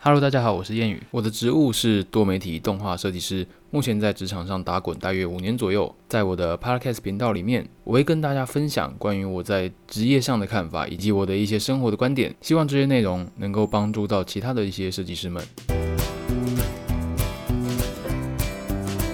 Hello，大家好，我是谚语。我的职务是多媒体动画设计师，目前在职场上打滚大约五年左右。在我的 Podcast 频道里面，我会跟大家分享关于我在职业上的看法，以及我的一些生活的观点。希望这些内容能够帮助到其他的一些设计师们。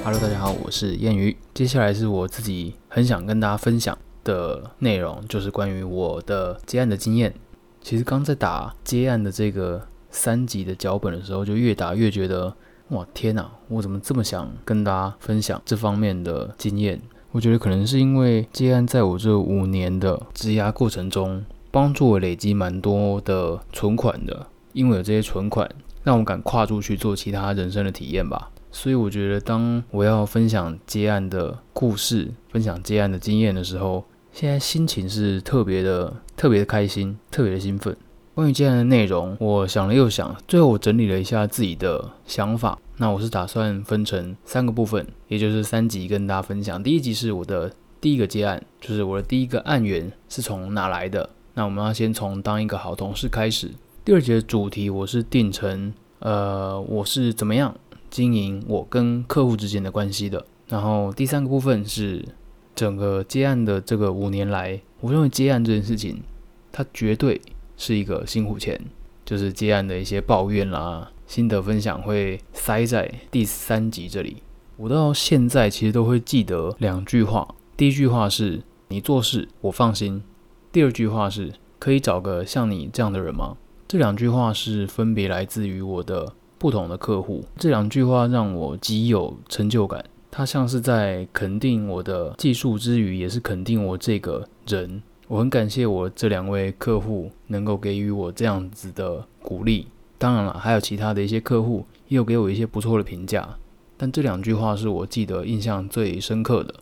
Hello，大家好，我是谚语。接下来是我自己很想跟大家分享的内容，就是关于我的接案的经验。其实刚在打接案的这个。三集的脚本的时候，就越打越觉得，哇天哪！我怎么这么想跟大家分享这方面的经验？我觉得可能是因为接案在我这五年的职涯过程中，帮助我累积蛮多的存款的。因为有这些存款，让我敢跨出去做其他人生的体验吧。所以我觉得，当我要分享接案的故事、分享接案的经验的时候，现在心情是特别的、特别的开心、特别的兴奋。关于接案的内容，我想了又想，最后我整理了一下自己的想法。那我是打算分成三个部分，也就是三集跟大家分享。第一集是我的第一个接案，就是我的第一个案源是从哪来的。那我们要先从当一个好同事开始。第二节的主题我是定成，呃，我是怎么样经营我跟客户之间的关系的。然后第三个部分是整个接案的这个五年来，我认为接案这件事情，它绝对。是一个辛苦钱，就是接案的一些抱怨啦、心得分享会塞在第三集这里。我到现在其实都会记得两句话，第一句话是“你做事我放心”，第二句话是“可以找个像你这样的人吗？”这两句话是分别来自于我的不同的客户。这两句话让我极有成就感，它像是在肯定我的技术之余，也是肯定我这个人。我很感谢我这两位客户能够给予我这样子的鼓励。当然了，还有其他的一些客户也有给我一些不错的评价。但这两句话是我记得印象最深刻的。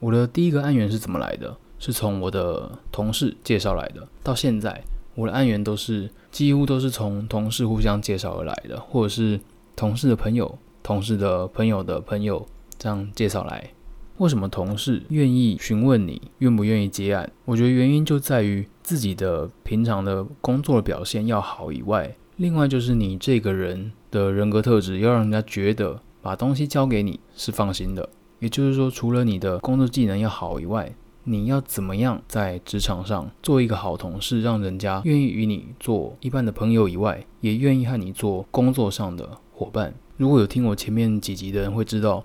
我的第一个案源是怎么来的？是从我的同事介绍来的。到现在，我的案源都是几乎都是从同事互相介绍而来的，或者是同事的朋友、同事的朋友的朋友这样介绍来。为什么同事愿意询问你愿不愿意接案？我觉得原因就在于自己的平常的工作的表现要好以外，另外就是你这个人的人格特质要让人家觉得把东西交给你是放心的。也就是说，除了你的工作技能要好以外，你要怎么样在职场上做一个好同事，让人家愿意与你做一般的朋友以外，也愿意和你做工作上的伙伴。如果有听我前面几集的人会知道。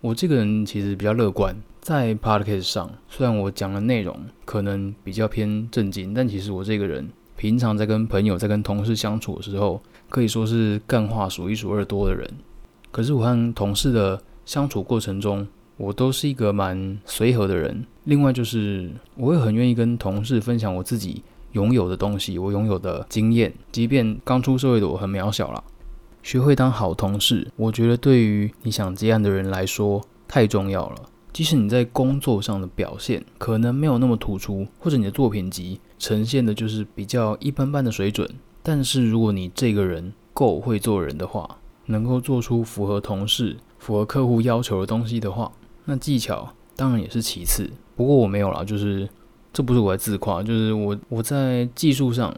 我这个人其实比较乐观，在 podcast 上，虽然我讲的内容可能比较偏正经，但其实我这个人平常在跟朋友、在跟同事相处的时候，可以说是干话数一数二多的人。可是我和同事的相处过程中，我都是一个蛮随和的人。另外就是，我会很愿意跟同事分享我自己拥有的东西，我拥有的经验，即便刚出社会的我很渺小了。学会当好同事，我觉得对于你想接案的人来说太重要了。即使你在工作上的表现可能没有那么突出，或者你的作品集呈现的就是比较一般般的水准，但是如果你这个人够会做人的话，能够做出符合同事、符合客户要求的东西的话，那技巧当然也是其次。不过我没有啦，就是这不是我在自夸，就是我我在技术上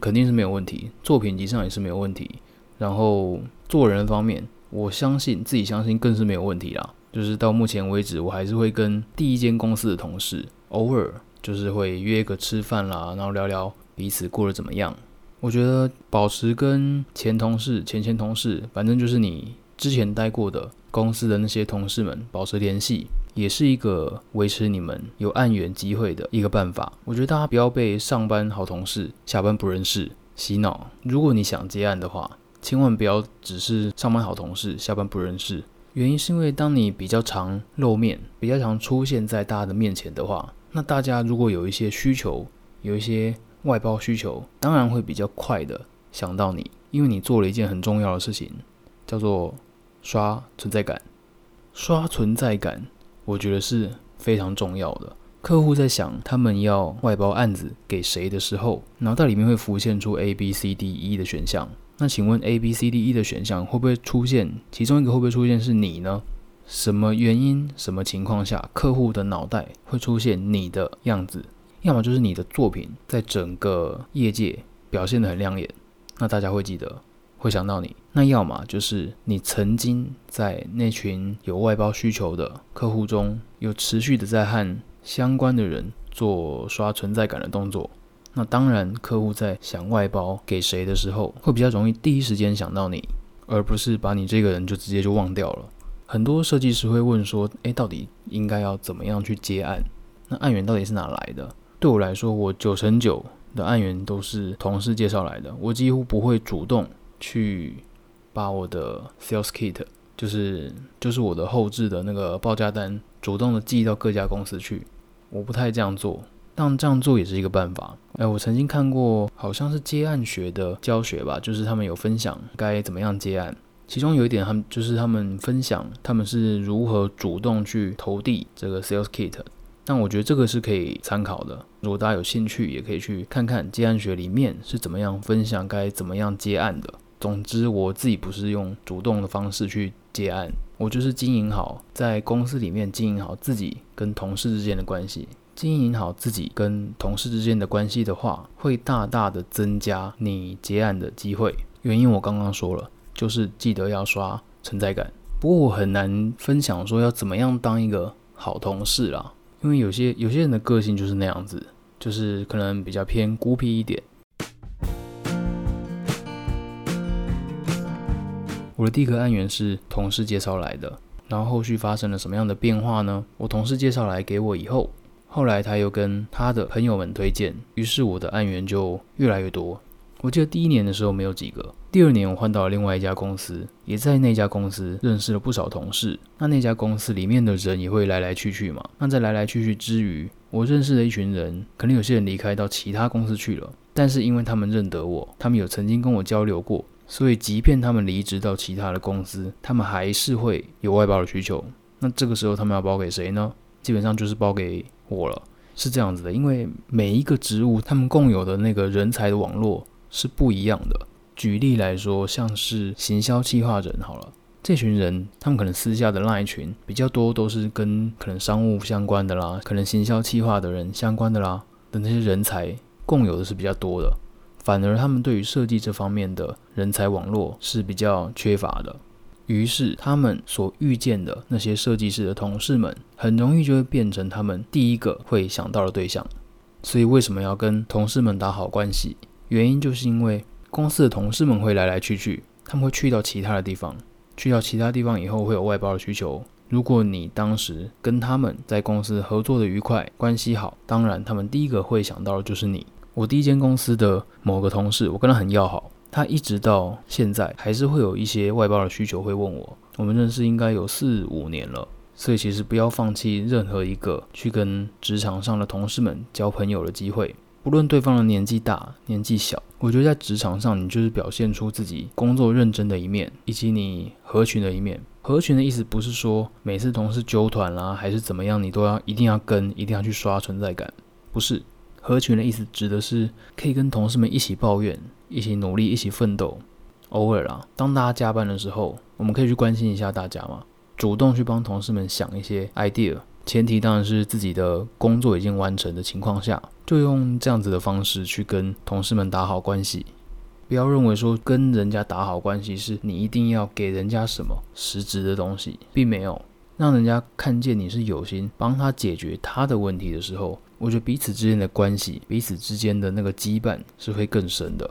肯定是没有问题，作品集上也是没有问题。然后做人方面，我相信自己相信更是没有问题啦。就是到目前为止，我还是会跟第一间公司的同事偶尔就是会约个吃饭啦，然后聊聊彼此过得怎么样。我觉得保持跟前同事、前前同事，反正就是你之前待过的公司的那些同事们保持联系，也是一个维持你们有案源机会的一个办法。我觉得大家不要被上班好同事、下班不认识洗脑。如果你想接案的话，千万不要只是上班好同事，下班不认识。原因是因为当你比较常露面，比较常出现在大家的面前的话，那大家如果有一些需求，有一些外包需求，当然会比较快的想到你，因为你做了一件很重要的事情，叫做刷存在感。刷存在感，我觉得是非常重要的。客户在想他们要外包案子给谁的时候，脑袋里面会浮现出 A、B、C、D、E 的选项。那请问 A、B、C、D、E 的选项会不会出现？其中一个会不会出现是你呢？什么原因、什么情况下，客户的脑袋会出现你的样子？要么就是你的作品在整个业界表现得很亮眼，那大家会记得，会想到你。那要么就是你曾经在那群有外包需求的客户中，有持续的在和相关的人做刷存在感的动作。那当然，客户在想外包给谁的时候，会比较容易第一时间想到你，而不是把你这个人就直接就忘掉了。很多设计师会问说：“诶，到底应该要怎么样去接案？那案源到底是哪来的？”对我来说，我九成九的案源都是同事介绍来的，我几乎不会主动去。把我的 sales kit，就是就是我的后置的那个报价单，主动的寄到各家公司去。我不太这样做，但这样做也是一个办法。哎，我曾经看过，好像是接案学的教学吧，就是他们有分享该怎么样接案。其中有一点，他们就是他们分享他们是如何主动去投递这个 sales kit。但我觉得这个是可以参考的。如果大家有兴趣，也可以去看看接案学里面是怎么样分享该怎么样接案的。总之，我自己不是用主动的方式去结案，我就是经营好在公司里面经营好自己跟同事之间的关系。经营好自己跟同事之间的关系的话，会大大的增加你结案的机会。原因我刚刚说了，就是记得要刷存在感。不过我很难分享说要怎么样当一个好同事啦，因为有些有些人的个性就是那样子，就是可能比较偏孤僻一点。我的第一个案源是同事介绍来的，然后后续发生了什么样的变化呢？我同事介绍来给我以后，后来他又跟他的朋友们推荐，于是我的案源就越来越多。我记得第一年的时候没有几个，第二年我换到了另外一家公司，也在那家公司认识了不少同事。那那家公司里面的人也会来来去去嘛。那在来来去去之余，我认识了一群人，可能有些人离开到其他公司去了，但是因为他们认得我，他们有曾经跟我交流过。所以，即便他们离职到其他的公司，他们还是会有外包的需求。那这个时候，他们要包给谁呢？基本上就是包给我了，是这样子的。因为每一个职务，他们共有的那个人才的网络是不一样的。举例来说，像是行销企划人好了，这群人他们可能私下的那一群比较多，都是跟可能商务相关的啦，可能行销企划的人相关的啦的那些人才共有的是比较多的。反而他们对于设计这方面的人才网络是比较缺乏的，于是他们所遇见的那些设计师的同事们，很容易就会变成他们第一个会想到的对象。所以为什么要跟同事们打好关系？原因就是因为公司的同事们会来来去去，他们会去到其他的地方，去到其他地方以后会有外包的需求。如果你当时跟他们在公司合作的愉快，关系好，当然他们第一个会想到的就是你。我第一间公司的某个同事，我跟他很要好，他一直到现在还是会有一些外包的需求会问我。我们认识应该有四五年了，所以其实不要放弃任何一个去跟职场上的同事们交朋友的机会，不论对方的年纪大年纪小，我觉得在职场上你就是表现出自己工作认真的一面，以及你合群的一面。合群的意思不是说每次同事揪团啦，还是怎么样，你都要一定要跟，一定要去刷存在感，不是。合群的意思指的是可以跟同事们一起抱怨、一起努力、一起奋斗。偶尔啊，当大家加班的时候，我们可以去关心一下大家嘛，主动去帮同事们想一些 idea。前提当然是自己的工作已经完成的情况下，就用这样子的方式去跟同事们打好关系。不要认为说跟人家打好关系是你一定要给人家什么实质的东西，并没有让人家看见你是有心帮他解决他的问题的时候。我觉得彼此之间的关系，彼此之间的那个羁绊是会更深的。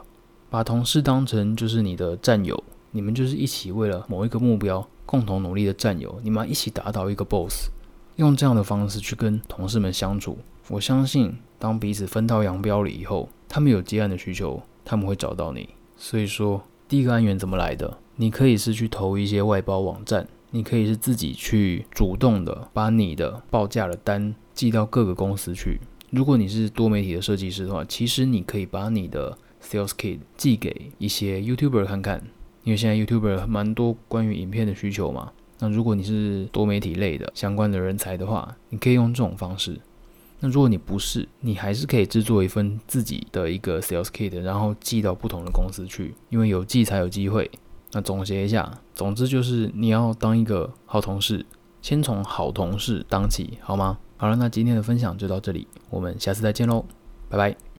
把同事当成就是你的战友，你们就是一起为了某一个目标共同努力的战友，你们一起打倒一个 BOSS。用这样的方式去跟同事们相处，我相信当彼此分道扬镳了以后，他们有接案的需求，他们会找到你。所以说，第一个案源怎么来的？你可以是去投一些外包网站，你可以是自己去主动的把你的报价的单。寄到各个公司去。如果你是多媒体的设计师的话，其实你可以把你的 sales kit 寄给一些 YouTuber 看看，因为现在 YouTuber 蛮多关于影片的需求嘛。那如果你是多媒体类的相关的人才的话，你可以用这种方式。那如果你不是，你还是可以制作一份自己的一个 sales kit，然后寄到不同的公司去，因为有寄才有机会。那总结一下，总之就是你要当一个好同事，先从好同事当起，好吗？好了，那今天的分享就到这里，我们下次再见喽，拜拜。